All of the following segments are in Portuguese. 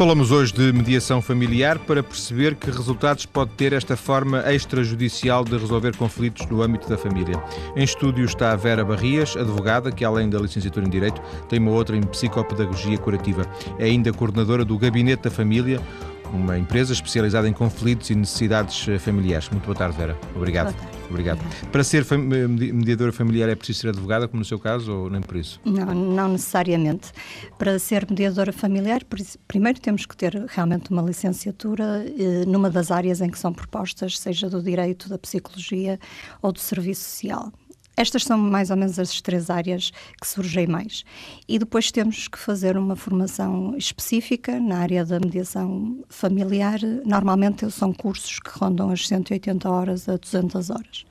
Falamos hoje de mediação familiar para perceber que resultados pode ter esta forma extrajudicial de resolver conflitos no âmbito da família. Em estúdio está a Vera Barrias, advogada, que além da licenciatura em Direito tem uma outra em Psicopedagogia Curativa. É ainda coordenadora do Gabinete da Família, uma empresa especializada em conflitos e necessidades eh, familiares. Muito boa tarde, Vera. Obrigado. Obrigado. Para ser fam mediadora familiar é preciso ser advogada, como no seu caso, ou nem por isso? Não, não necessariamente. Para ser mediadora familiar, primeiro temos que ter realmente uma licenciatura eh, numa das áreas em que são propostas, seja do direito, da psicologia ou do serviço social. Estas são mais ou menos as três áreas que surgem mais. E depois temos que fazer uma formação específica na área da mediação familiar. Normalmente são cursos que rondam as 180 horas a 200 horas.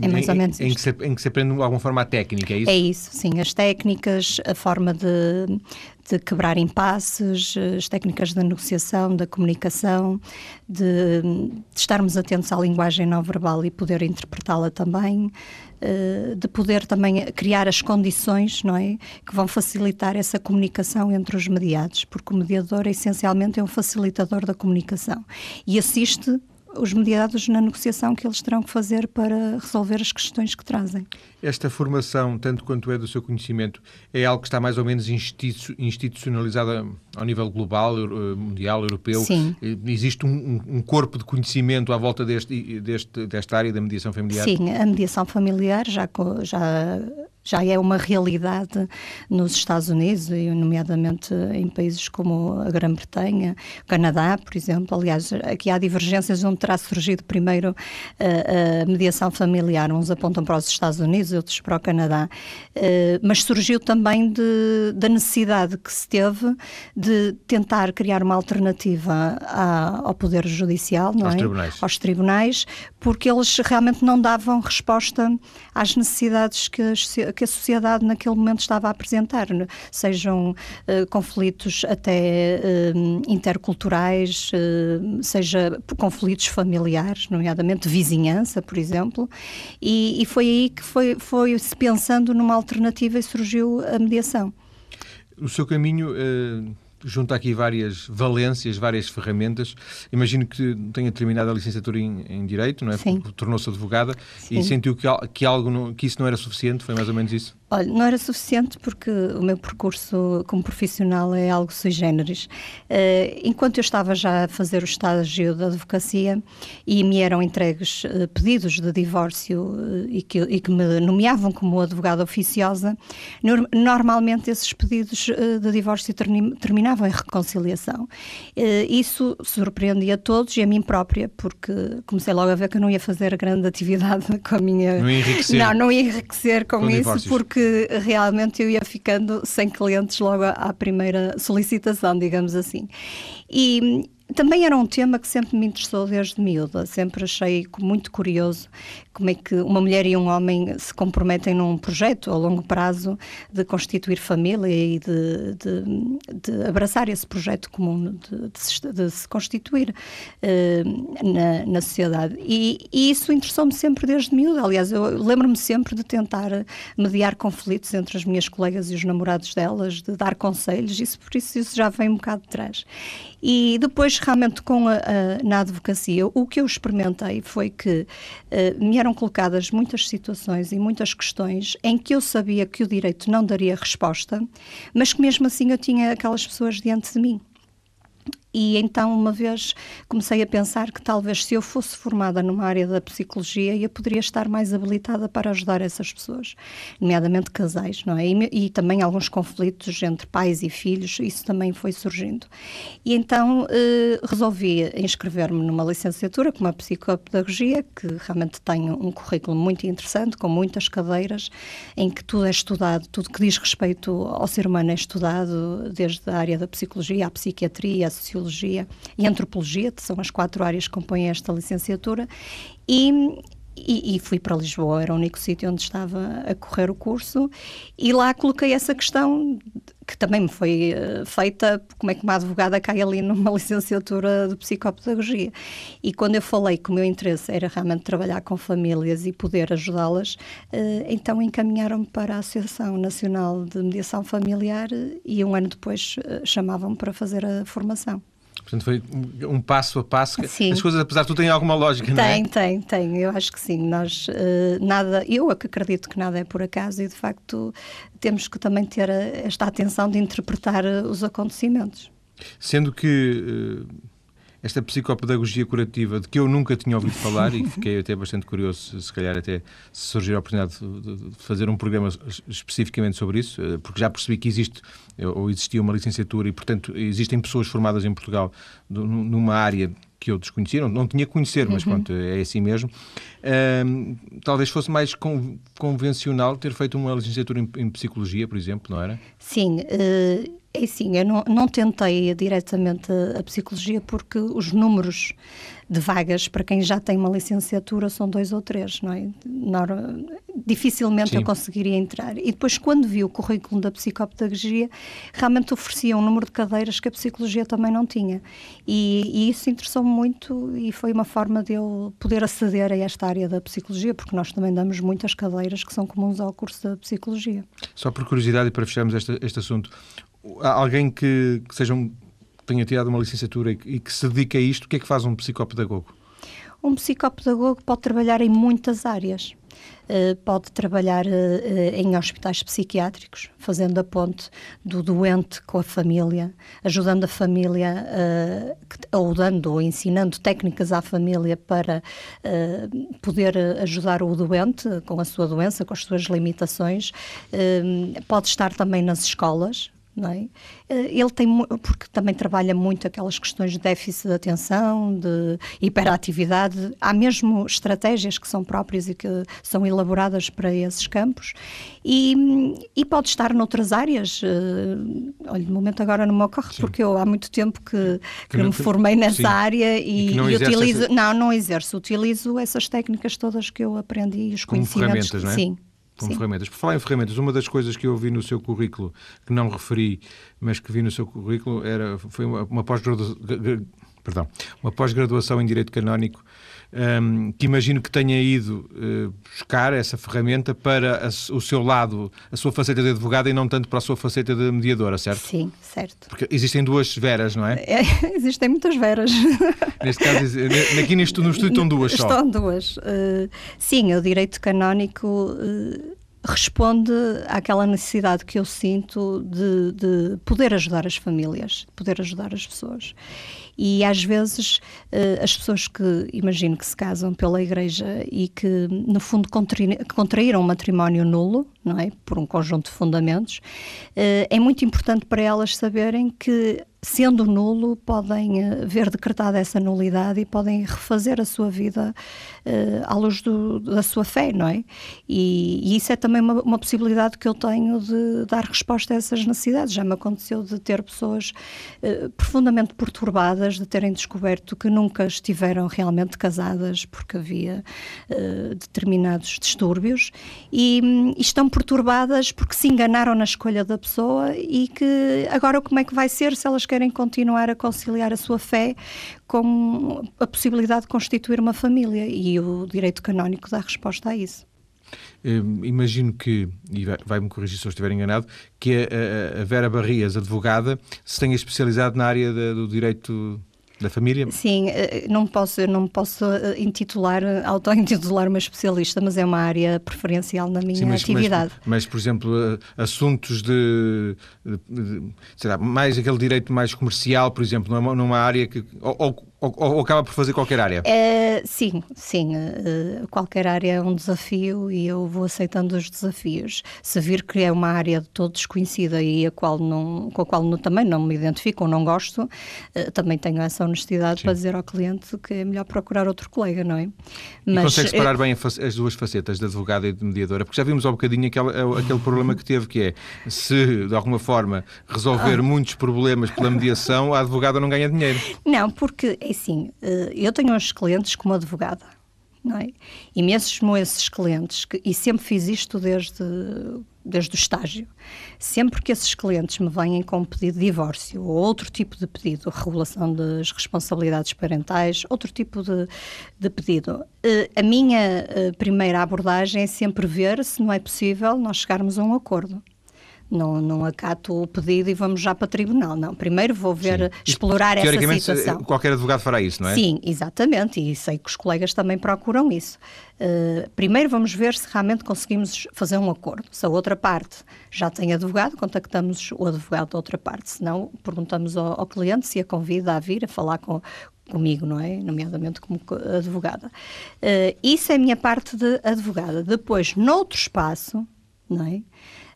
É mais ou menos em, em, que se, em que se aprende de alguma forma a técnica, é isso? É isso, sim. As técnicas, a forma de, de quebrar impasses, as técnicas da negociação, da comunicação, de, de estarmos atentos à linguagem não verbal e poder interpretá-la também, eh, de poder também criar as condições, não é, que vão facilitar essa comunicação entre os mediados, porque o mediador essencialmente é um facilitador da comunicação e assiste os mediados na negociação que eles terão que fazer para resolver as questões que trazem. Esta formação, tanto quanto é do seu conhecimento, é algo que está mais ou menos institucionalizada ao nível global, eh, mundial, europeu? Sim. Existe um, um corpo de conhecimento à volta deste, deste, desta área da mediação familiar? Sim, a mediação familiar já, já já é uma realidade nos Estados Unidos, e nomeadamente em países como a Grã-Bretanha, Canadá, por exemplo. Aliás, aqui há divergências onde terá surgido primeiro a, a mediação familiar. Uns apontam para os Estados Unidos, outros para o Canadá. Uh, mas surgiu também de, da necessidade que se teve de tentar criar uma alternativa à, ao Poder Judicial, não aos é? Tribunais. Aos tribunais, porque eles realmente não davam resposta às necessidades que as, que a sociedade naquele momento estava a apresentar, né? sejam uh, conflitos até uh, interculturais, uh, seja conflitos familiares, nomeadamente vizinhança, por exemplo, e, e foi aí que foi, foi se pensando numa alternativa e surgiu a mediação. O seu caminho junta aqui várias valências, várias ferramentas. Imagino que tenha terminado a licenciatura em, em Direito, não é? Tornou-se advogada Sim. e sentiu que, que, algo que isso não era suficiente, foi mais ou menos isso? Olha, não era suficiente porque o meu percurso como profissional é algo sui generis. Uh, enquanto eu estava já a fazer o estágio da advocacia e me eram entregues uh, pedidos de divórcio uh, e, que, e, que, me nomeavam como advogada oficiosa, no, normalmente esses pedidos de divórcio terminavam em reconciliação. isso surpreendia a todos e a mim própria, porque comecei logo a ver que eu não ia fazer grande atividade com a minha. Não ia enriquecer. Não, não ia enriquecer com, com isso, divórcios. porque que realmente eu ia ficando sem clientes logo à primeira solicitação, digamos assim. E, também era um tema que sempre me interessou desde miúda, sempre achei muito curioso como é que uma mulher e um homem se comprometem num projeto a longo prazo de constituir família e de, de, de abraçar esse projeto comum, de, de, se, constituir uh, na, na, sociedade. E, e isso interessou-me sempre desde miúda. Aliás, eu lembro-me sempre de tentar mediar conflitos entre as minhas colegas e os namorados delas, de dar conselhos, isso por isso isso já vem um bocado de trás. E depois, realmente, com a, a, na advocacia, o que eu experimentei foi que uh, me eram colocadas muitas situações e muitas questões em que eu sabia que o direito não daria resposta, mas que mesmo assim eu tinha aquelas pessoas diante de mim. E então, uma vez, comecei a pensar que talvez se eu fosse formada numa área da psicologia, eu poderia estar mais habilitada para ajudar essas pessoas, nomeadamente casais, não é? E, e também alguns conflitos entre pais e filhos, isso também foi surgindo. E então eh, resolvi inscrever-me numa licenciatura com uma psicopedagogia, que realmente tem um currículo muito interessante, com muitas cadeiras, em que tudo é estudado, tudo que diz respeito ao ser humano é estudado, desde a área da psicologia, à psiquiatria, à sociologia Sociologia e Antropologia, que são as quatro áreas que compõem esta licenciatura, e, e, e, fui para Lisboa, era o único sítio onde estava a correr o curso, e lá coloquei essa questão que também me foi uh, feita, como é que uma advogada cai ali numa licenciatura de psicopedagogia. E quando eu falei que o meu interesse era realmente trabalhar com famílias e poder ajudá-las, uh, então encaminharam-me para a Associação Nacional de Mediação Familiar e um ano depois uh, chamavam-me para fazer a formação. Portanto, foi um passo a passo. Sim. As coisas, apesar de tudo, têm alguma lógica, não é? Tem, tem, tem. Eu acho que sim. Nós, uh, nada, eu acredito que nada é por acaso e, de facto, temos que também ter esta atenção de interpretar eh, os acontecimentos. Sendo que. Uh esta psicopedagogia curativa de que eu nunca tinha ouvido falar e fiquei até bastante curioso, se calhar até se surgir a oportunidade de, fazer um programa especificamente sobre isso, eh, porque já percebi que existe ou existia uma licenciatura e, portanto, existem pessoas formadas em Portugal numa área que eu desconhecia, não, não tinha que conhecer, mas uhum. pronto, é assim mesmo. Um, talvez fosse mais convencional ter feito uma licenciatura em, em, Psicologia, por exemplo, não era? Sim, uh, é sim, eu não, não tentei diretamente a, a, Psicologia porque os números de vagas para quem já tem uma licenciatura são dois ou três, não é? dificilmente Sim. eu conseguiria entrar. E depois, quando vi o currículo da psicopedagogia, realmente oferecia um número de cadeiras que a psicologia também não tinha. E, e isso interessou-me muito e foi uma forma de eu poder aceder a esta área da psicologia, porque nós também damos muitas cadeiras que são comuns ao curso da psicologia. Só por curiosidade e para fecharmos este, este assunto, alguém que, que seja um tenha tirado uma licenciatura e que se dedica a isto, o que é que faz um psicopedagogo? Um psicopedagogo pode trabalhar em muitas áreas. Uh, pode trabalhar uh, em hospitais psiquiátricos, fazendo a ponte do doente com a família, ajudando a família, uh, ou dando ou ensinando técnicas à família para poder ajudar o doente com a sua doença, com as suas limitações. pode estar também nas escolas, não é? Eh, ele tem, porque também trabalha muito aquelas questões de déficit de atenção, de hiperatividade. Há mesmo estratégias que são próprias e que são elaboradas para esses campos. E, e pode estar noutras áreas. Uh, olha, de momento agora não me ocorre, sim. porque eu há muito tempo que, que, que me formei nessa sim. área e, e, e utilizo. Essa... Não, não exerço. Utilizo essas técnicas todas que eu aprendi e os Como conhecimentos. Ferramentas, não é? Sim como Sim. ferramentas. Por falar em ferramentas, uma das coisas que eu vi no seu currículo, que não referi, mas que vi no seu currículo, era, foi uma, uma pós-graduação pós-graduação em Direito Canónico, um, que imagino que tenha ido uh, buscar essa ferramenta para a, o seu lado, a sua faceta de advogada e não tanto para a sua faceta de mediadora, certo? Sim, certo. Porque existem duas veras, não é? é existem muitas veras. Neste caso, aqui neste, no estúdio estão duas só. Estão duas. Uh, sim, o direito canónico. Uh, responde àquela necessidade que eu sinto de, de, poder ajudar as famílias, poder ajudar as pessoas. E às vezes uh, as pessoas que, imagino que se casam pela igreja e que, no fundo, contraíram um matrimónio nulo, não é? Por um conjunto de fundamentos, uh, é muito importante para elas saberem que sendo nulo, podem uh, ver decretada essa nulidade e podem refazer a sua vida uh, à luz do, da sua fé, não é? E, e isso é também uma, uma, possibilidade que eu tenho de dar resposta a essas necessidades. Já me aconteceu de ter pessoas uh, profundamente perturbadas, de terem descoberto que nunca estiveram realmente casadas porque havia determinados distúrbios e, e estão perturbadas porque se enganaram na escolha da pessoa e que agora como é que vai ser se elas querem continuar a conciliar a sua fé com a possibilidade de constituir uma família e o direito canónico dá resposta a isso. Hum, imagino que, e vai-me corrigir se eu estiver enganado, que a, a Vera Barrias, advogada, se tenha especializado na área de, do direito da família? Sim, eh, não posso, não posso eh, intitular, auto-intitular uma especialista, mas é uma área preferencial na minha Sim, mas, atividade. Mas, mas, por exemplo, eh, assuntos de, de, de sei lá, mais aquele direito mais comercial, por exemplo, numa, numa área que. Ou, ou, ou, ou, acaba por fazer qualquer área? É, sim, sim. Uh, qualquer área é um desafio e eu vou aceitando os desafios. Se vir que é uma área de todo desconhecida e a qual não, com a qual não, também não me identifico ou não gosto, uh, também tenho essa honestidade sim. para dizer ao cliente que é melhor procurar outro colega, não é? Mas, e consegue separar bem as duas facetas, de advogada e de mediadora? Porque já vimos há um bocadinho aquele, aquele problema que teve, que é se de alguma forma resolver ah. muitos problemas pela mediação, a advogada não ganha dinheiro. Não, porque é assim, eh, eu tenho uns clientes como advogada, Não é? Mesmo esses clientes, que, e sempre fiz isto desde, desde o estágio, sempre que esses clientes me vêm com pedido de divórcio ou outro tipo de pedido, regulação das responsabilidades parentais, outro tipo de, de pedido, eh, a minha eh, primeira abordagem é sempre ver se não é possível nós chegarmos a um acordo. Não, não acato o pedido e vamos já para o tribunal. Não, primeiro vou ver, Sim. explorar essa situação. Qualquer advogado fará isso, não é? Sim, exatamente, e sei que os colegas também procuram isso. Uh, primeiro vamos ver se realmente conseguimos fazer um acordo. Se a outra parte já tem advogado, contactamos o advogado da outra parte. Se não, perguntamos ao, ao cliente se a convida a vir a falar com, comigo, não é? Nomeadamente como advogada. Uh, isso é a minha parte de advogada. Depois, noutro espaço, não é?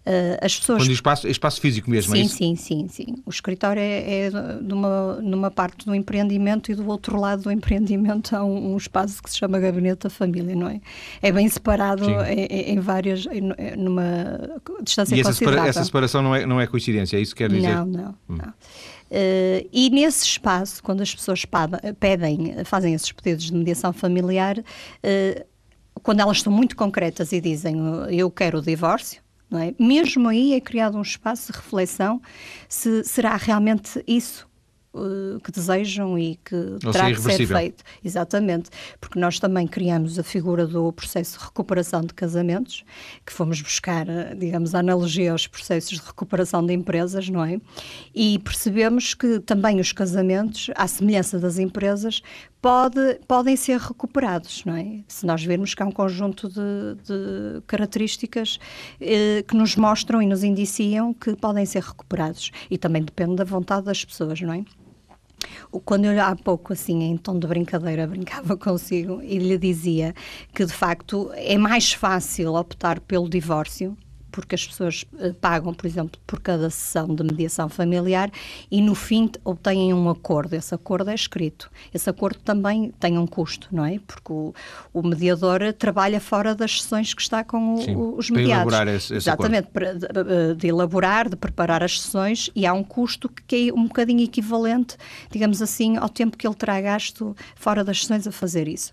Uh, as pessoas... Quando espaço, espaço físico mesmo, sim, é isso? Sim, sim, sim. O escritório é, é numa, numa parte do empreendimento e do outro lado do empreendimento há um, um espaço que se chama Gabinete da Família, não é? É bem separado em, em, várias, em, numa distância e essa. E essa separação não é, não é coincidência, é isso que quer dizer? Não, não, hum. não. Uh, e nesse espaço, quando as pessoas pedem, fazem esses pedidos de mediação familiar, uh, quando elas são muito concretas e dizem eu quero o divórcio, é? Mesmo aí é criado um espaço de reflexão se será realmente isso uh, que desejam e que Ou terá que ser feito. Exatamente, porque nós também criamos a figura do processo de recuperação de casamentos, que fomos buscar, uh, digamos, a analogia aos processos de recuperação de empresas, não é? E percebemos que também os casamentos, à semelhança das empresas, pode, podem ser recuperados, não é? Se nós virmos que há um conjunto de, de características eh, que nos mostram e nos indiciam que podem ser recuperados. E também depende da vontade das pessoas, não é? Quando eu há pouco, assim, em tom de brincadeira, brincava consigo e lhe dizia que, de facto, é mais fácil optar pelo divórcio porque as pessoas uh, pagam, por exemplo, por cada sessão de mediação familiar e no fim obtêm um acordo. Esse acordo é escrito. Esse acordo também tem um custo, não é? Porque o, o mediador trabalha fora das sessões que está com o, Sim, os mediados. Para elaborar esse, esse Exatamente, para, de, de, elaborar, de preparar as sessões e há um custo que é um bocadinho equivalente, digamos assim, ao tempo que ele terá gasto fora das sessões a fazer isso.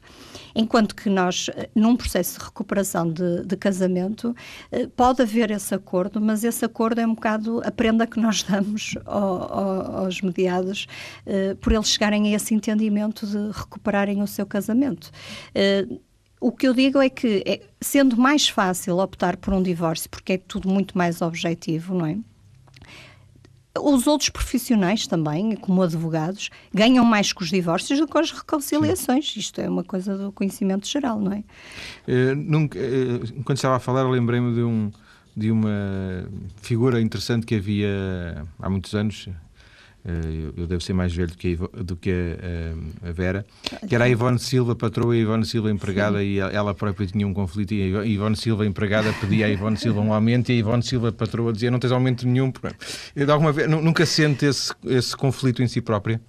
Enquanto que nós, eh, num processo de recuperação de, de casamento, eh, pode haver esse acordo, mas esse acordo é um bocado a prenda que nós damos ao, ao, aos mediados uh, por eles chegarem a esse entendimento de recuperarem o seu casamento. Uh, o que eu digo é que, é, sendo mais fácil optar por um divórcio, porque é tudo muito mais objetivo, não é? Os outros profissionais também, como advogados, ganham mais com os divórcios do que com as reconciliações. Sim. Isto é uma coisa do conhecimento geral, não é? Uh, nunca, uh, quando estava a falar, lembrei-me de, um, de uma figura interessante que havia há muitos anos, eh, eu devo ser mais velho do que a, do que a, a Vera, que era a Ivone Silva, patroa e a Ivone Silva empregada, Sim. e ela própria tinha um conflito, e a Ivone Silva empregada pedia a Ivone Silva um aumento, e a Ivone Silva, patroa, dizia não tens aumento nenhum. De alguma vez, nunca sente esse, esse conflito em si própria?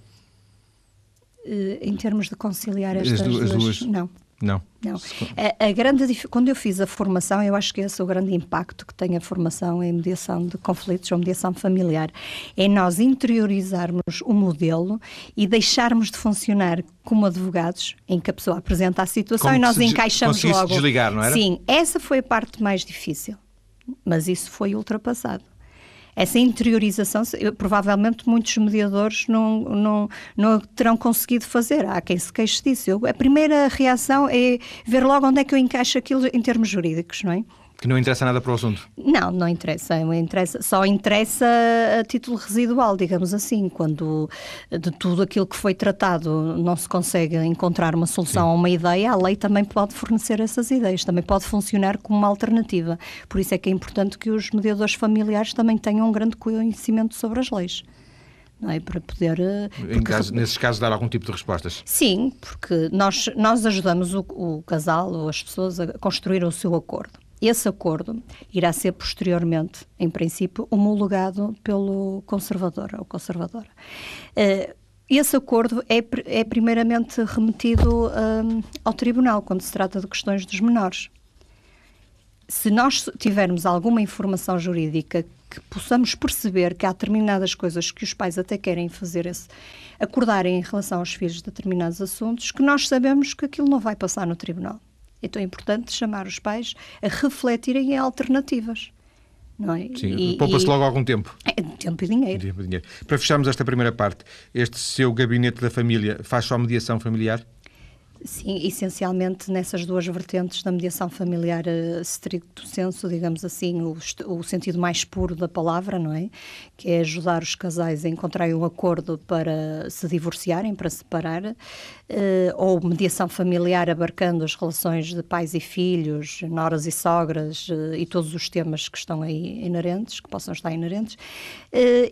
Eh, em termos de conciliar estas as duas, duas, duas, não. Não. Não. A, a, grande, quando eu fiz a formação, eu acho que esse é o grande impacto que tem a formação em mediação de conflitos ou mediação familiar. É nós interiorizarmos o modelo e deixarmos de funcionar como advogados, em que a pessoa apresenta a situação como e nós encaixamos logo. desligar, não era? Sim, essa foi a parte mais difícil. Mas isso foi ultrapassado essa interiorização, provavelmente muitos mediadores não, não, não terão conseguido fazer. Há quem se queixe disso. Eu, a primeira reação é ver logo onde é que eu encaixo aquilo em termos jurídicos, não é? Que não interessa nada para o assunto? Não, não interessa. interessa só interessa a título residual, digamos assim, quando de tudo aquilo que foi tratado não se consegue encontrar uma solução Sim. a uma ideia, a lei também pode fornecer essas ideias, também pode funcionar como uma alternativa. Por isso é que é importante que os mediadores familiares também tenham um grande conhecimento sobre as leis. Não é? Para poder. Eh, porque... Caso, nesses casos, dar algum tipo de respostas? Sim, porque nós, nós ajudamos o, o casal ou as pessoas a construir o seu acordo. Esse acordo irá ser posteriormente, em princípio, homologado pelo conservador ou conservadora. Uh, esse acordo é, é primeiramente remetido um, ao tribunal quando se trata de questões dos menores. se nós tivermos alguma informação jurídica que possamos perceber que há determinadas coisas que os pais até querem fazer esse, acordarem em relação aos filhos de determinados assuntos, que nós sabemos que aquilo não vai passar no tribunal. Então é importante chamar os pais a refletirem em alternativas. Não é? Sim, poupa-se logo algum tempo. É, tempo e dinheiro. tempo e dinheiro. Para fecharmos esta primeira parte, este seu gabinete da família faz só mediação familiar? Sim, essencialmente nessas duas vertentes da mediação familiar uh, stricto senso, digamos assim, o, o, sentido mais puro da palavra, não é? Que é ajudar os casais a encontrarem um acordo para se divorciarem, para separar, uh, ou mediação familiar abarcando as relações de pais e filhos, noras e sogras uh, e todos os temas que estão aí inerentes, que possam estar inerentes,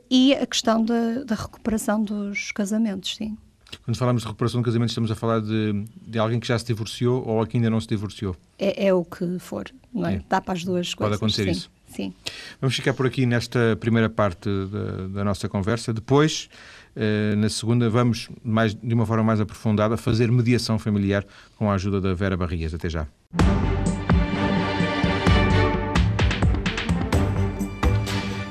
e a questão da recuperação dos casamentos, sim. Quando falamos de recuperação de casamento, estamos a falar de, de alguém que já se divorciou ou que ainda não se divorciou? É, é o que for, não é? é. Dá para as duas coisas. Pode acontecer sim, isso. Sim. Vamos ficar por aqui nesta primeira parte da, da nossa conversa. Depois, eh, na segunda, vamos, mais, de uma forma mais aprofundada, fazer mediação familiar com a ajuda da Vera Barrias. Até já.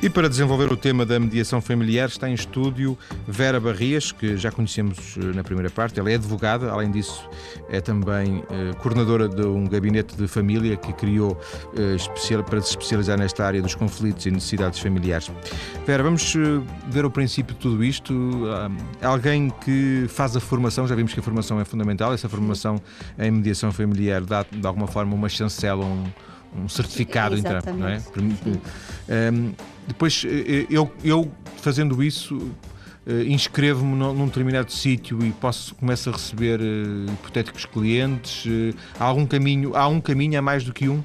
E para desenvolver o tema da mediação familiar está em estúdio Vera Barrias, que já conhecemos eh, na primeira parte. Ela é advogada, além disso é também eh, coordenadora de um gabinete de família que criou eh, especial, para se especializar nesta área dos conflitos e necessidades familiares. Vera, vamos eh, ver o princípio de tudo isto. Há alguém que faz a formação, já vimos que a formação é fundamental, essa formação em mediação familiar dá de alguma forma uma chancela, um, um certificado, então, não é? Um, depois, eh, eh, eu, eu fazendo isso, eh, inscrevo-me num determinado sítio e posso começo a receber hipotéticos clientes. há algum caminho, há um caminho, há mais do que um?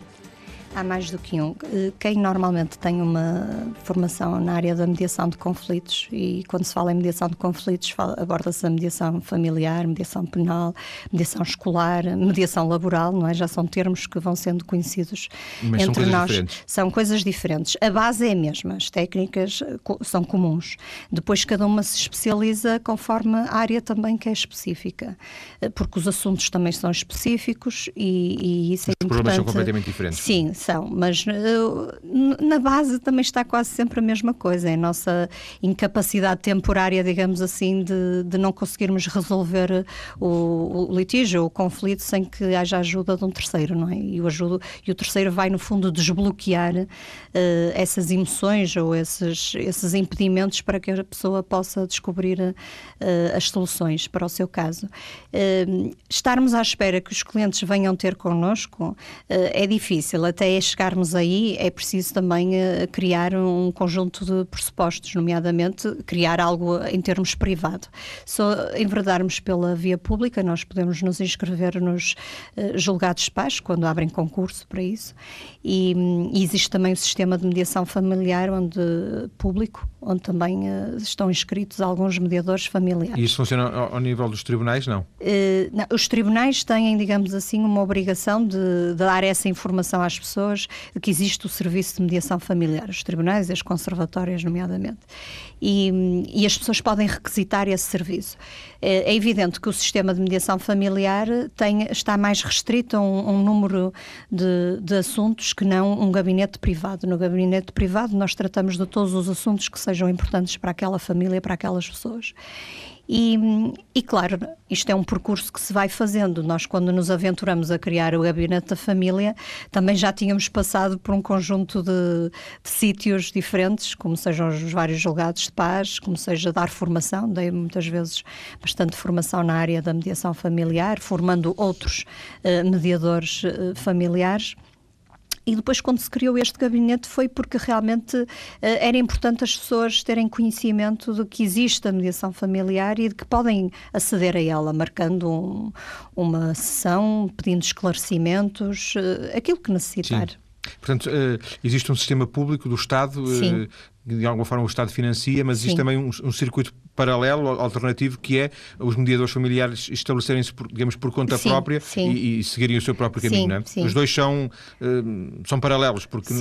Há mais do que um. Eh, quem normalmente tem uma formação na área da mediação de conflitos, e quando se fala em mediação de conflitos, aborda-se a mediação familiar, mediação penal, mediação escolar, mediação laboral, não é? Já são termos que vão sendo conhecidos Mas entre são nós. Diferentes. São coisas diferentes. A base é a mesma, as técnicas eh, são comuns. Depois cada uma se especializa conforme a área também que é específica, eh, porque os assuntos também são específicos e, e isso é os importante. Os problemas são completamente diferentes. Sim, mas uh, na base também está quase sempre a mesma coisa, é a nossa incapacidade temporária, digamos assim, de, de não conseguirmos resolver o, o litígio, o conflito, sem que haja ajuda de um terceiro, não é? E o, ajudo, e o terceiro vai, no fundo, desbloquear uh, essas emoções ou esses, esses impedimentos para que a pessoa possa descobrir uh, as soluções para o seu caso. estarmos à espera que os clientes venham ter connosco é difícil, até é chegarmos aí, é preciso também uh, criar um conjunto de pressupostos, nomeadamente criar algo em termos privado. Só enverdarmos pela via pública, nós podemos nos inscrever nos uh, julgados pais, quando abrem concurso para isso, e, um, existe também o sistema de mediação familiar, onde público, onde também uh, estão inscritos alguns mediadores familiares. E isso funciona ao, ao nível dos tribunais, não? não? Os tribunais têm, digamos assim, uma obrigação de, de dar essa informação às pessoas pessoas que existe o serviço de mediação familiar, os tribunais e as conservatórias, nomeadamente. E, e as pessoas podem requisitar esse serviço. É, é evidente que o sistema de mediação familiar tem, está mais restrito a um, um número de, de assuntos que não um gabinete privado. No gabinete privado, nós tratamos de todos os assuntos que sejam importantes para aquela família, para aquelas pessoas. E, e, claro, isto é um percurso que se vai fazendo. Nós, quando nos aventuramos a criar o Gabinete da Família, também já tínhamos passado por um conjunto de, de sítios diferentes, como sejam os vários julgados de paz, como seja dar formação. Dei muitas vezes bastante formação na área da mediação familiar, formando outros uh, mediadores uh, familiares. E depois, quando se criou este gabinete, foi porque realmente uh, era importante as pessoas terem conhecimento de que existe a mediação familiar e de que podem aceder a ela, marcando um, uma sessão, pedindo esclarecimentos, uh, aquilo que necessitar. Sim. Portanto, uh, existe um sistema público do Estado, uh, de alguma forma o Estado financia, mas Sim. existe também um, um, circuito paralelo, alternativo, que é os mediadores familiares estabelecerem-se, digamos, por conta sim, própria sim. E, e, seguirem o seu próprio caminho, não é? Os dois são, uh, são paralelos, porque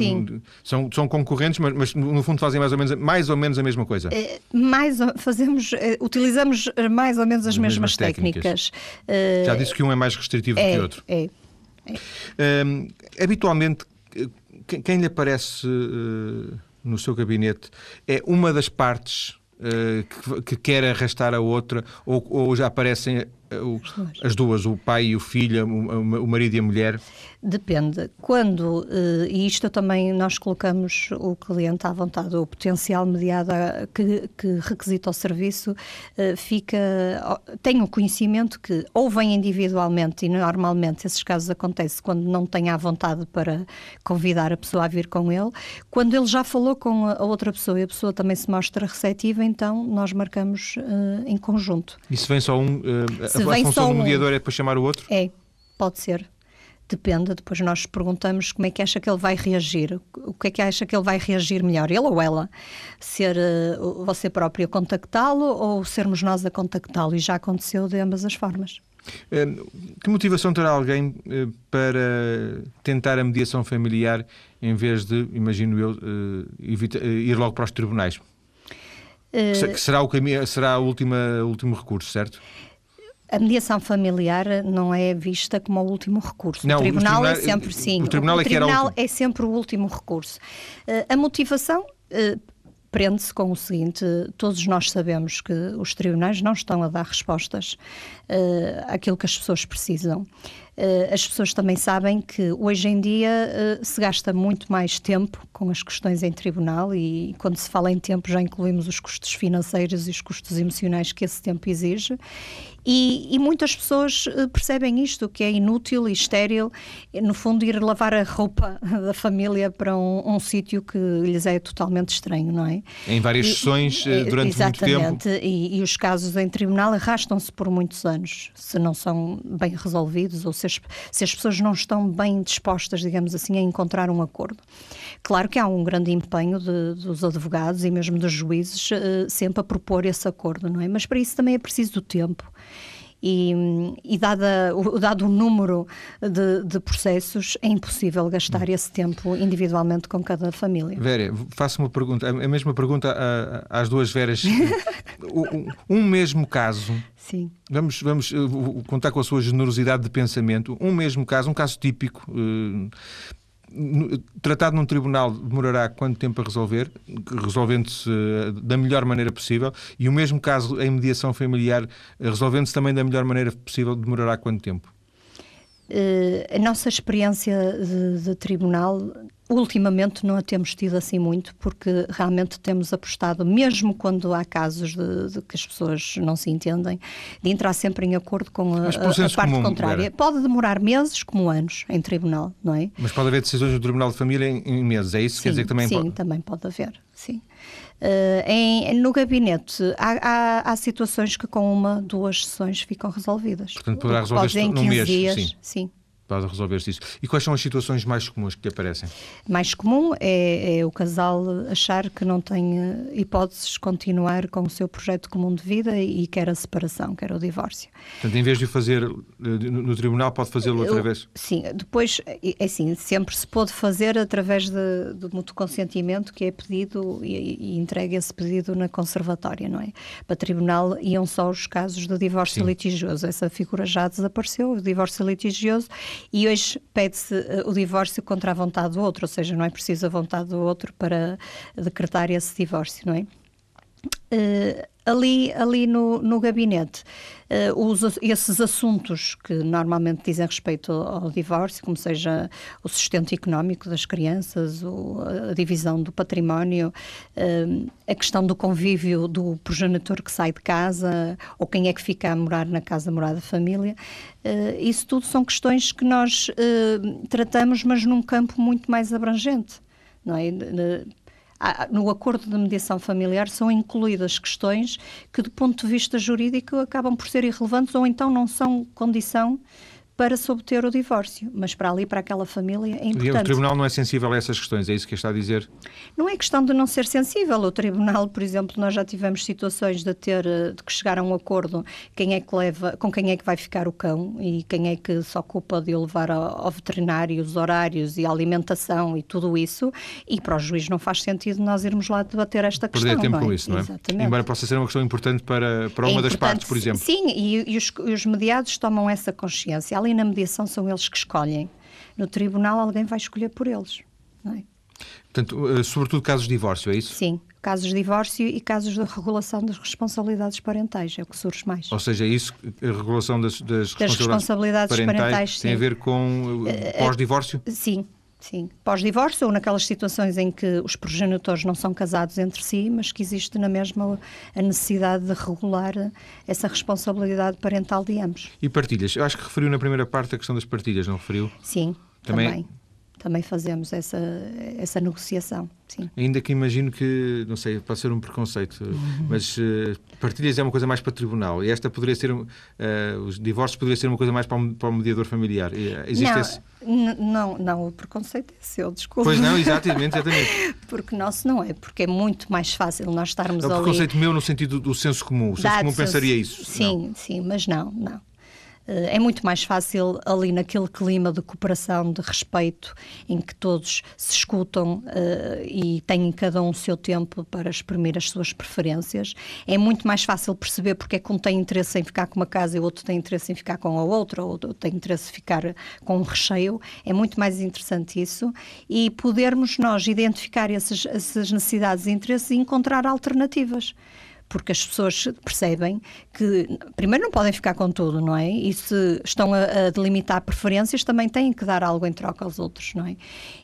são, são concorrentes, mas, mas, no fundo fazem mais ou menos, mais ou menos a mesma coisa. mais, fazemos, utilizamos mais ou menos as, as mesmas, mesmas, técnicas. técnicas. Já disse que um é mais restritivo é, do que o outro. É. é. habitualmente quem lhe aparece uh, no seu gabinete é uma das partes uh, que, que, quer arrastar a outra ou, ou já aparecem o, as duas, o pai e o filho, o, o marido e a mulher? Depende. Quando, eh, e isto também nós colocamos o cliente à vontade, o potencial mediado que, que requisita o serviço, eh, fica, tem o conhecimento que ou vem individualmente, e normalmente esses casos acontecem quando não tem a vontade para convidar a pessoa a vir com ele, quando ele já falou com a outra pessoa e a pessoa também se mostra receptiva, então nós marcamos uh, em conjunto. E se vem só um, uh, se a vem função do mediador um, é para chamar o outro? É, pode ser depende, depois nós perguntamos como é que acha que ele vai reagir, o que é que acha que ele vai reagir melhor, ele ou ela. Ser uh, você próprio a contactá-lo ou sermos nós a contactá-lo, e já aconteceu de ambas as formas. Eh, que motivação terá alguém eh, para tentar a mediação familiar em vez de, imagino eu, ir logo para os tribunais? Que será o, caminho, será o último, último recurso, certo? A mediação familiar não é vista como o último recurso. Não, o tribunal, é sempre sim. O tribunal, é, o tribunal é, sempre o último recurso. Uh, a motivação uh, prende-se com o seguinte: todos nós sabemos que os tribunais não estão a dar respostas uh, àquilo que as pessoas precisam. Uh, as pessoas também sabem que hoje em dia uh, se gasta muito mais tempo com as questões em tribunal e quando se fala em tempo já incluímos os custos financeiros e os custos emocionais que esse tempo exige e, e, muitas pessoas eh, percebem isto, que é inútil e estéril, no fundo, ir lavar a roupa da família para um, um sítio que lhes é totalmente estranho, não é? Em várias e, sessões eh, durante exatamente, muito tempo. E, e os casos em tribunal arrastam-se por muitos anos, se não são bem resolvidos ou se as, se as pessoas não estão bem dispostas, digamos assim, a encontrar um acordo. Claro que há um grande empenho de, dos advogados e mesmo dos juízes sempre a propor esse acordo, não é? Mas para isso também é preciso do tempo. E, e dada, o, dado o número de, de, processos, é impossível gastar esse tempo individualmente com cada família. Vera, faço uma pergunta, a mesma pergunta às duas Veras. um mesmo caso. Sim. Vamos, vamos uh, contar com a sua generosidade de pensamento. Um mesmo caso, um caso típico. Uh, tratado num tribunal demorará quanto tempo a resolver, resolvendo-se eh, da melhor maneira possível, e o mesmo caso em mediação familiar, resolvendo-se também da melhor maneira possível, demorará quanto tempo? Uh, a nossa experiência de, de tribunal Ultimamente não a temos tido assim muito, porque realmente temos apostado, mesmo quando há casos de, de que as pessoas não se entendem, de entrar sempre em acordo com a, a parte contrária. Era. Pode demorar meses como anos em tribunal, não é? Mas pode haver decisões no Tribunal de Família em, em meses, é isso? Sim, Quer dizer que também sim, pode... também pode haver, sim. Uh, em, no gabinete há, há, há, situações que com uma, duas sessões ficam resolvidas. Portanto, poderá resolver-se num mês. Dias, sim. sim para resolver-se isso. E quais são as situações mais comuns que aparecem? Mais comum é, é, o casal achar que não tem hipóteses de continuar com o seu projeto comum de vida e quer a separação, quer o divórcio. Portanto, em vez de o fazer eh, no tribunal, pode fazê-lo outra vez? Sim, depois, é assim, sempre se pode fazer através de, do mútuo consentimento que é pedido e, e entregue esse pedido na conservatória, não é? Para tribunal iam só os casos de divórcio Sim. litigioso. Essa figura já desapareceu, o divórcio litigioso e hoje pede-se uh, o divórcio contra a vontade do outro, ou seja, não é preciso a vontade do outro para decretar esse divórcio, não é? Uh, ali, ali no, no gabinete, uh, os, esses assuntos que normalmente dizem respeito ao, divórcio, como seja o sustento económico das crianças, o, a divisão do património, uh, a questão do convívio do progenitor que sai de casa, ou quem é que fica a morar na casa morada da família, isso tudo são questões que nós tratamos, mas num campo muito mais abrangente. Não é? No acordo de mediação familiar são incluídas questões que, do ponto de vista jurídico, acabam por ser irrelevantes ou então não são condição para se obter o divórcio, mas para ali, para aquela família, é importante. E o Tribunal não é sensível a essas questões, é isso que está a dizer? Não é questão de não ser sensível. O Tribunal, por exemplo, nós já tivemos situações de ter, de que chegar a um acordo quem é que leva, com quem é que vai ficar o cão e quem é que se ocupa de o levar ao, ao veterinário, os horários e a alimentação e tudo isso, e para o juiz não faz sentido nós irmos lá debater esta questão. Perder tempo é? com isso, não é? Exatamente. Embora possa ser uma questão importante para, para uma das partes, por exemplo. Sim, e, e, os, e os mediados tomam essa consciência. Além na mediação são eles que escolhem. No tribunal, alguém vai escolher por eles. Não é? Portanto, eh, sobretudo casos de divórcio, é isso? Sim, casos de divórcio e casos de regulação das responsabilidades parentais, é o que surge mais. Ou seja, isso, a regulação das, das, das responsabilidades, parentais, parentais tem a ver com uh, pós-divórcio? Sim, Sim, pós-divórcio ou naquelas situações em que os progenitores não são casados entre si, mas que existe na mesma a necessidade de regular essa responsabilidade parental de ambos. E partilhas? Eu acho que referiu na primeira parte a questão das partilhas, não referiu? Sim, também. também também fazemos essa, essa negociação. Sim. Ainda que imagino que, não sei, pode ser um preconceito, uhum. mas uh, partilhas é uma coisa mais para o tribunal e esta poderia ser, uh, os divórcios poderia ser uma coisa mais para o, para o mediador familiar. Existe não, esse... não, não, o preconceito é seu, desculpa. Pois não, exatamente, exatamente. porque nosso não é, porque é muito mais fácil nós estarmos ali... É o preconceito meu no sentido do senso comum, o senso comum pensaria isso. Sim, não. sim, mas não, não. Eh, é muito mais fácil ali naquele clima de cooperação, de respeito, em que todos se escutam uh, e têm cada um o seu tempo para exprimir as suas preferências. É muito mais fácil perceber porque é que um tem interesse em ficar com uma casa e o outro tem interesse em ficar com a outra, ou outro tem interesse em ficar com um recheio. É muito mais interessante isso e podermos nós identificar esses, essas necessidades e interesses e encontrar alternativas porque as pessoas percebem que, primeiro, não podem ficar com tudo, não é? E se estão a, a delimitar preferências, também têm que dar algo em troca aos outros, não é?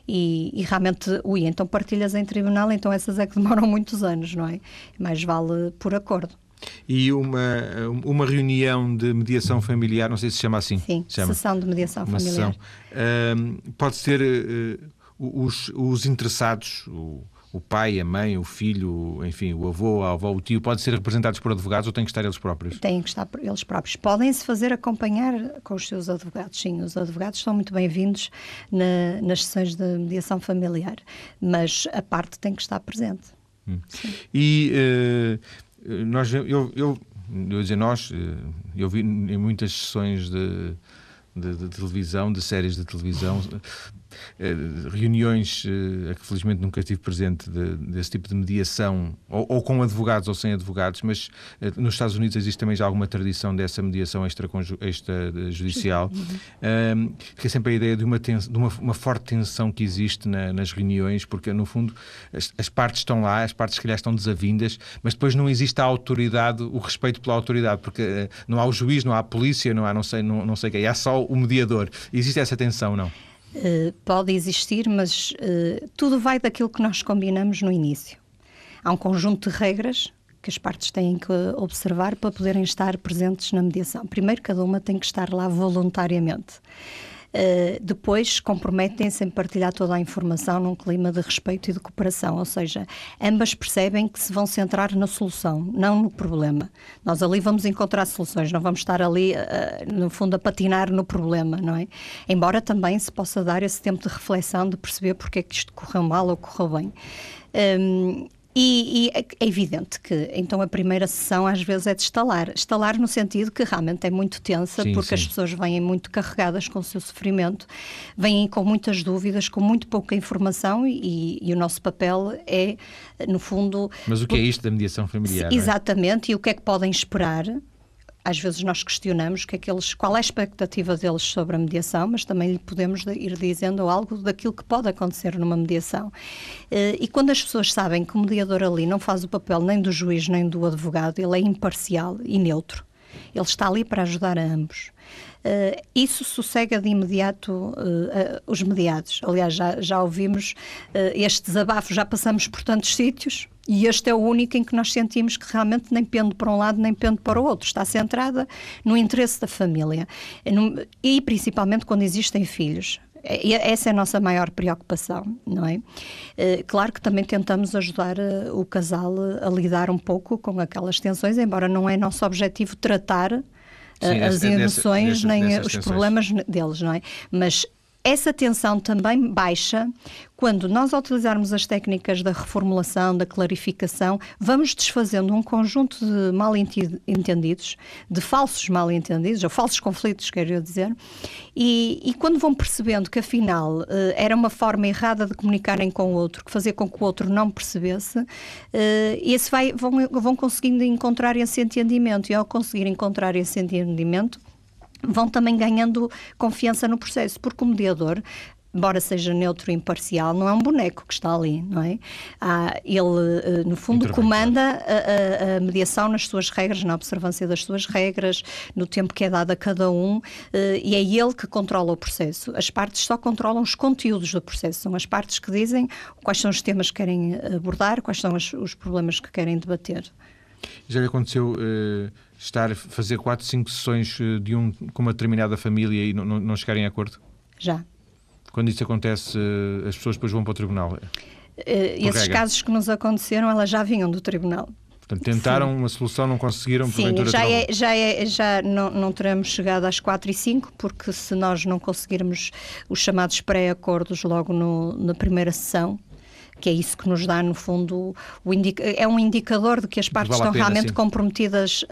E, e, realmente, ui, então partilhas em tribunal, então essas é que demoram muitos anos, não é? Mais vale por acordo. E uma, uma reunião de mediação familiar, não sei se chama assim. Sim, chama. sessão de mediação uma familiar. Sessão. Um, pode ser uh, os, os interessados, o, o pai, a mãe, o filho, enfim, o avô, a avó, o tio, podem ser representados por advogados ou têm que estar eles próprios? Têm que estar eles próprios. Podem-se fazer acompanhar com os seus advogados, sim. Os advogados são muito bem-vindos na, nas sessões de mediação familiar, mas a parte tem que estar presente. Hum. E uh, nós, eu, eu, eu dizer nós, eh, eu vi em muitas sessões de, de, de televisão, de séries de televisão, reuniões eh, a que felizmente nunca estive presente de, desse tipo de mediação, ou, ou, com advogados ou sem advogados, mas eh, nos Estados Unidos existe também já alguma tradição dessa mediação extrajudicial. Uhum. fica sempre a ideia de, uma, de uma, uma, forte tensão que existe na, nas reuniões, porque no fundo as, as, partes estão lá, as partes que calhar estão desavindas, mas depois não existe a autoridade, o respeito pela autoridade, porque não há o juiz, não há a polícia, não há não sei, não, não sei quem, há só o mediador. Existe essa tensão, não? Uh, pode existir, mas uh, tudo vai daquilo que nós combinamos no início. Há um conjunto de regras que as partes têm que observar para poderem estar presentes na mediação. Primeiro, cada uma tem que estar lá voluntariamente. Uh, depois comprometem-se em partilhar toda a informação num clima de respeito e de cooperação, ou seja, ambas percebem que se vão centrar na solução, não no problema. Nós ali vamos encontrar soluções, não vamos estar ali, uh, no fundo, a patinar no problema, não é? Embora também se possa dar esse tempo de reflexão, de perceber porque é que isto correu mal ou correu bem. Um, e, e, é evidente que então a primeira sessão às vezes é de estalar. Estalar no sentido que realmente é muito tensa, sim, porque sim. as pessoas vêm muito carregadas com o seu sofrimento, vêm com muitas dúvidas, com muito pouca informação e, e o nosso papel é, no fundo. Mas o que é isto da mediação familiar? É? Exatamente, é? e o que é que podem esperar? Às vezes nós questionamos que aqueles, qual é a expectativa deles sobre a mediação, mas também lhe podemos ir dizendo algo daquilo que pode acontecer numa mediação. Eh, e quando as pessoas sabem que o mediador ali não faz o papel nem do juiz nem do advogado, ele é imparcial e neutro. Ele está ali para ajudar a ambos. Uh, isso sossega de imediato uh, uh, os mediados. Aliás, já, já ouvimos este desabafo, já passamos por tantos sítios e este é o único em que nós sentimos que realmente nem pende para um lado nem pende para o outro. Está centrada no interesse da família e principalmente quando existem filhos. Essa é a nossa maior preocupação, não é? Claro que também tentamos ajudar o casal a lidar um pouco com aquelas tensões, embora não é nosso objetivo tratar Sim, as emoções nem os problemas deles, não é? Mas essa tensão também baixa quando nós utilizarmos as técnicas da reformulação, da clarificação, vamos desfazendo um conjunto de mal entendidos, de falsos mal entendidos, ou falsos conflitos, quero dizer, e, e quando vão percebendo que afinal eh, era uma forma errada de comunicarem com o outro, que fazia com que o outro não percebesse, eh, esse vai, vão, vão conseguindo encontrar esse entendimento, e ao conseguir encontrar esse entendimento, vão também ganhando confiança no processo, porque o mediador embora seja neutro e imparcial, não é um boneco que está ali, não é? Ah, ele, eh, no fundo, comanda a, a, a, mediação nas suas regras, na observância das suas regras, no tempo que é dado a cada um, eh, e é ele que controla o processo. As partes só controlam os conteúdos do processo, são as partes que dizem quais são os temas que querem abordar, quais são os, os problemas que querem debater. Já lhe aconteceu uh, estar fazer quatro, cinco sessões de um com uma determinada família e não, não, chegarem a acordo? Já. Quando isso acontece, as pessoas depois vão para o tribunal? Uh, esses casos que nos aconteceram, elas já vinham do tribunal. Portanto, tentaram Sim. uma solução, não conseguiram, Sim, já, é, já, é, já não, não teremos chegado às 4 e 5, porque se nós não conseguirmos os chamados pré-acordos logo no, na primeira sessão, que é isso que nos dá, no fundo, é um indicador de que as partes vale estão pena, realmente sim. comprometidas uh,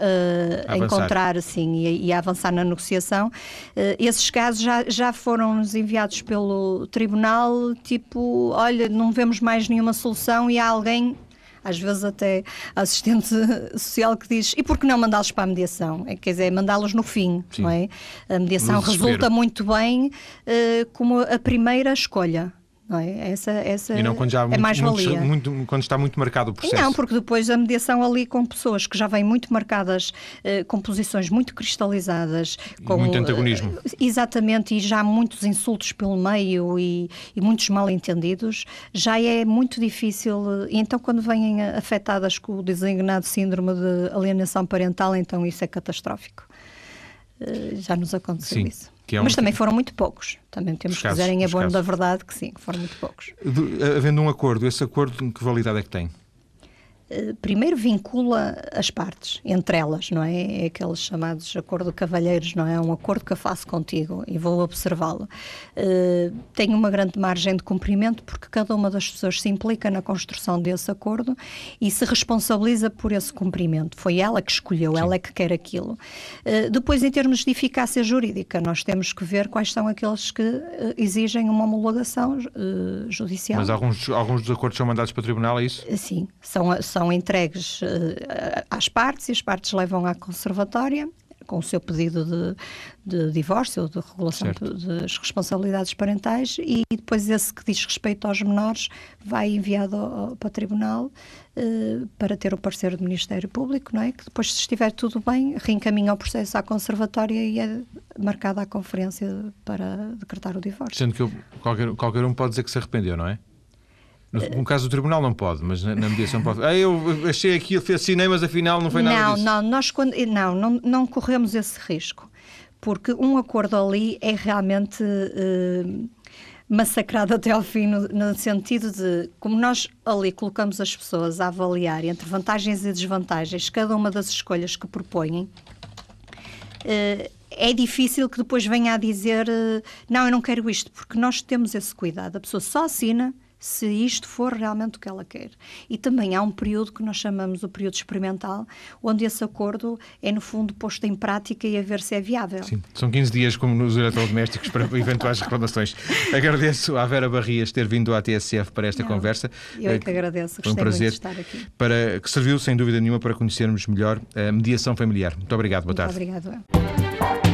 a, a encontrar assim, e, e, a avançar na negociação. Uh, esses casos já, já foram enviados pelo tribunal, tipo, olha, não vemos mais nenhuma solução e há alguém às vezes até assistente social que diz e por que não mandá-los para a mediação? É, quer dizer, mandá-los no fim, Sim. não é? A mediação resulta muito bem uh, como a primeira escolha. Não é? Essa, essa e não quando já é muito, mais valia. Muito, muito, quando está muito marcado o processo. E não, porque depois a mediação ali com pessoas que já vêm muito marcadas, eh, com posições muito cristalizadas. Com, muito antagonismo. Eh, exatamente, e já muitos insultos pelo meio e, e muitos mal-entendidos, já é muito difícil. E então, quando vêm afetadas com o designado síndrome de alienação parental, então isso é catastrófico. Eh, já nos aconteceu Sim. isso. É um... Mas também foram muito poucos. Também temos que dizerem a bono da verdade que sim, foram muito poucos. Havendo um acordo, esse acordo que validade é que tem? Eh, primeiro vincula as partes entre elas, não é? É aqueles chamados acordo de cavalheiros, não é? é um acordo que eu faço contigo e vou observá-lo. Uh, tem uma grande margem de cumprimento porque cada uma das pessoas se implica na construção desse acordo e se responsabiliza por esse cumprimento. Foi ela que escolheu, Sim. ela é que quer aquilo. Uh, depois, em termos de eficácia jurídica, nós temos que ver quais são aqueles que uh, exigem uma homologação judicial. Mas alguns, alguns dos acordos são mandados para o tribunal, é isso? Sim, são, são são entregues uh, às partes e as partes levam à conservatória com o seu pedido de, de divórcio ou de regulação das responsabilidades parentais e depois esse que diz respeito aos menores vai enviado ao, para o tribunal uh, para ter o parecer do Ministério Público, não é? Que depois, se estiver tudo bem, reencaminha o processo à conservatória e é marcada a conferência para decretar o divórcio. Sendo que eu, qualquer, qualquer um pode dizer que se arrependeu, não é? No, caso do tribunal não pode, mas na, na mediação pode. Ah, eu achei aquilo, assinei, mas afinal não foi nada não, disso. Não, nós quando, não, não, não corremos esse risco, porque um acordo ali é realmente uh, massacrado até ao fim, no, no, sentido de, como nós ali colocamos as pessoas a avaliar entre vantagens e desvantagens cada uma das escolhas que propõem, uh, é difícil que depois venha a dizer uh, não, eu não quero isto, porque nós temos esse cuidado. A pessoa só assina se isto for realmente o que ela quer. E também há um período que nós chamamos o período experimental, onde esse acordo é, no fundo, posto em prática e a ver se é viável. Sim, são 15 dias, como nos eletrodomésticos, para eventuais reclamações. Agradeço à Vera Barrias ter vindo à TSF para esta Não, conversa. Eu é que agradeço, Foi um prazer estar aqui. Para, que serviu, sem dúvida nenhuma, para conhecermos melhor a mediação familiar. Muito obrigado, boa Muito tarde. Obrigado.